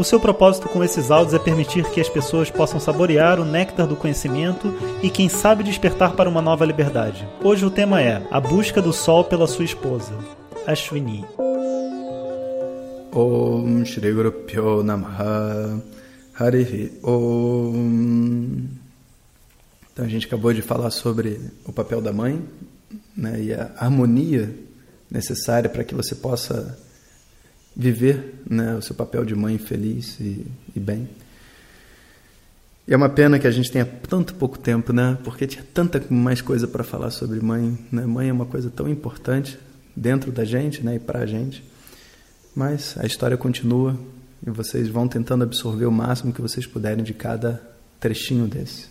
O seu propósito com esses áudios é permitir que as pessoas possam saborear o néctar do conhecimento e, quem sabe, despertar para uma nova liberdade. Hoje o tema é A Busca do Sol pela Sua Esposa, Ashwini. Om Shri Guru Pyo Namaha Harihi Om Então a gente acabou de falar sobre o papel da mãe né, e a harmonia necessária para que você possa viver né, o seu papel de mãe feliz e, e, bem. E é uma pena que a gente tenha tanto pouco tempo, né? Porque tinha tanta mais coisa para falar sobre mãe. Né? Mãe é uma coisa tão importante dentro da gente, né? E para a gente. Mas a história continua e vocês vão tentando absorver o máximo que vocês puderem de cada trechinho desse.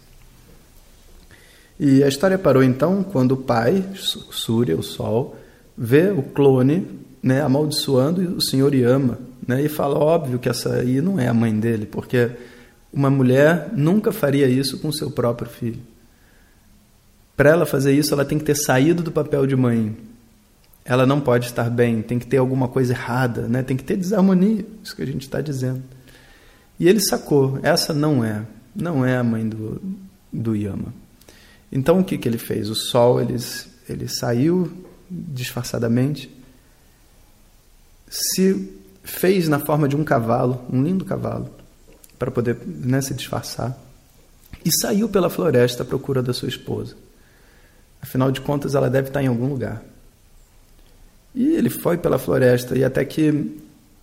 E a história parou então quando o pai, Surya, o Sol, vê o clone né, amaldiçoando o senhor Yama, né, e fala óbvio que essa aí não é a mãe dele, porque uma mulher nunca faria isso com seu próprio filho. Para ela fazer isso, ela tem que ter saído do papel de mãe. Ela não pode estar bem, tem que ter alguma coisa errada, né? tem que ter desarmonia, isso que a gente está dizendo. E ele sacou, essa não é, não é a mãe do, do Yama. Então o que, que ele fez? O sol ele, ele saiu disfarçadamente se fez na forma de um cavalo, um lindo cavalo, para poder né, se disfarçar, e saiu pela floresta à procura da sua esposa. Afinal de contas, ela deve estar em algum lugar. E ele foi pela floresta, e até que,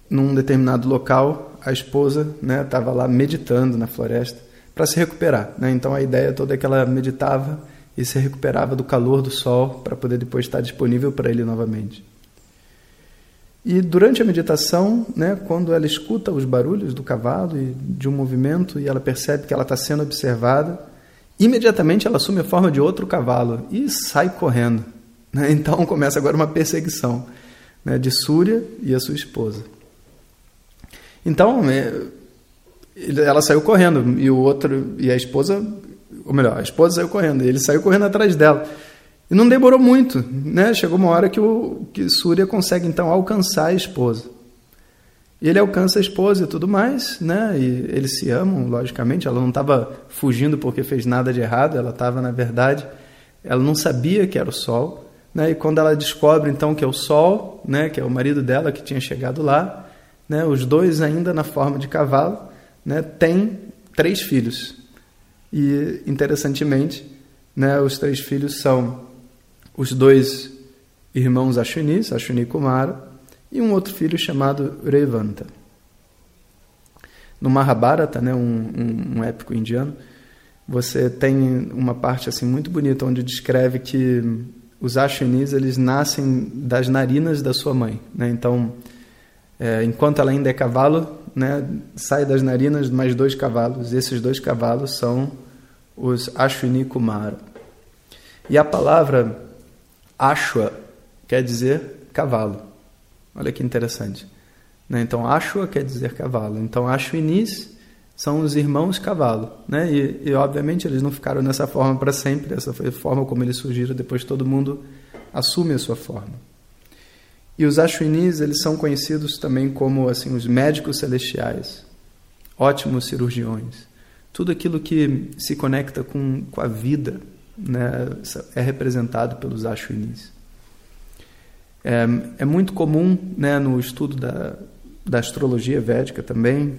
num determinado local, a esposa estava né, lá meditando na floresta para se recuperar. Né? Então a ideia toda é que ela meditava e se recuperava do calor do sol para poder depois estar disponível para ele novamente. E durante a meditação, né, quando ela escuta os barulhos do cavalo e de um movimento e ela percebe que ela está sendo observada, imediatamente ela assume a forma de outro cavalo e sai correndo. Né? Então começa agora uma perseguição né, de Súria e a sua esposa. Então é, ela saiu correndo e o outro e a esposa, ou melhor, a esposa saiu correndo e ele saiu correndo atrás dela. E não demorou muito, né? Chegou uma hora que o que Súria consegue então alcançar a esposa. Ele alcança a esposa e tudo mais, né? E eles se amam, logicamente. Ela não estava fugindo porque fez nada de errado. Ela estava, na verdade, ela não sabia que era o Sol, né? E quando ela descobre então que é o Sol, né? Que é o marido dela que tinha chegado lá, né? Os dois ainda na forma de cavalo, né? Têm três filhos. E interessantemente, né? Os três filhos são os dois irmãos Ashwinis, Ashwini Kumara, e um outro filho chamado Revanta. No Mahabharata, né, um, um, um épico indiano, você tem uma parte assim muito bonita onde descreve que os Ashwinis eles nascem das narinas da sua mãe. Né? Então, é, enquanto ela ainda é cavalo, né, sai das narinas mais dois cavalos. E esses dois cavalos são os Ashwini Kumara. E a palavra Ashwa quer dizer cavalo. Olha que interessante. Né? Então, Ashwa quer dizer cavalo. Então, Ashwinis são os irmãos cavalo. Né? E, e, obviamente, eles não ficaram nessa forma para sempre. Essa foi a forma como eles surgiram. Depois, todo mundo assume a sua forma. E os Ashwinis, eles são conhecidos também como assim os médicos celestiais, ótimos cirurgiões. Tudo aquilo que se conecta com, com a vida, né, é representado pelos Ashwinis. É, é muito comum né, no estudo da, da astrologia védica também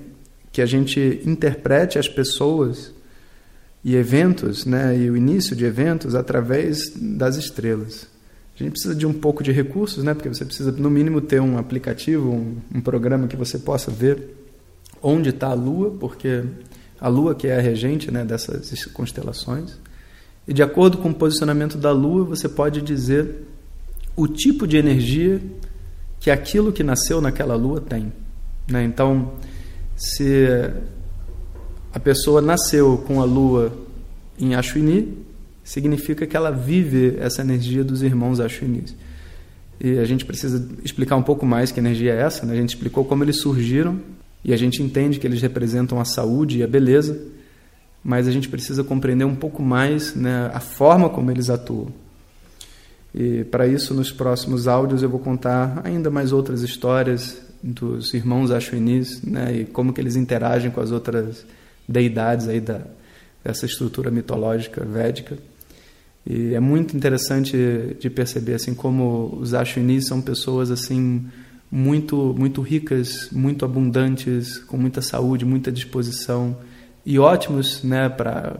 que a gente interprete as pessoas e eventos, né, e o início de eventos através das estrelas. A gente precisa de um pouco de recursos, né, porque você precisa no mínimo ter um aplicativo, um, um programa que você possa ver onde está a Lua, porque a Lua que é a regente né, dessas constelações. E de acordo com o posicionamento da Lua, você pode dizer o tipo de energia que aquilo que nasceu naquela Lua tem. Né? Então, se a pessoa nasceu com a Lua em Ashwini, significa que ela vive essa energia dos irmãos Ashwinis. E a gente precisa explicar um pouco mais que energia é essa. Né? A gente explicou como eles surgiram e a gente entende que eles representam a saúde e a beleza, mas a gente precisa compreender um pouco mais né, a forma como eles atuam. E para isso, nos próximos áudios, eu vou contar ainda mais outras histórias dos irmãos Ashwinis né, e como que eles interagem com as outras deidades aí da, dessa estrutura mitológica védica. E é muito interessante de perceber assim como os Ashwinis são pessoas assim muito muito ricas, muito abundantes, com muita saúde, muita disposição e ótimos, né, para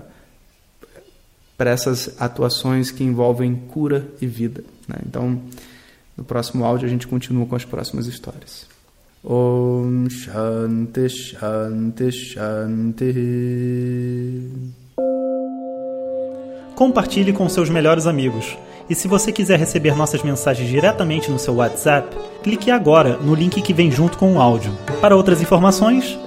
essas atuações que envolvem cura e vida. Né? Então, no próximo áudio a gente continua com as próximas histórias. Om Shanti Shanti Shanti compartilhe com seus melhores amigos. E se você quiser receber nossas mensagens diretamente no seu WhatsApp, clique agora no link que vem junto com o áudio. Para outras informações,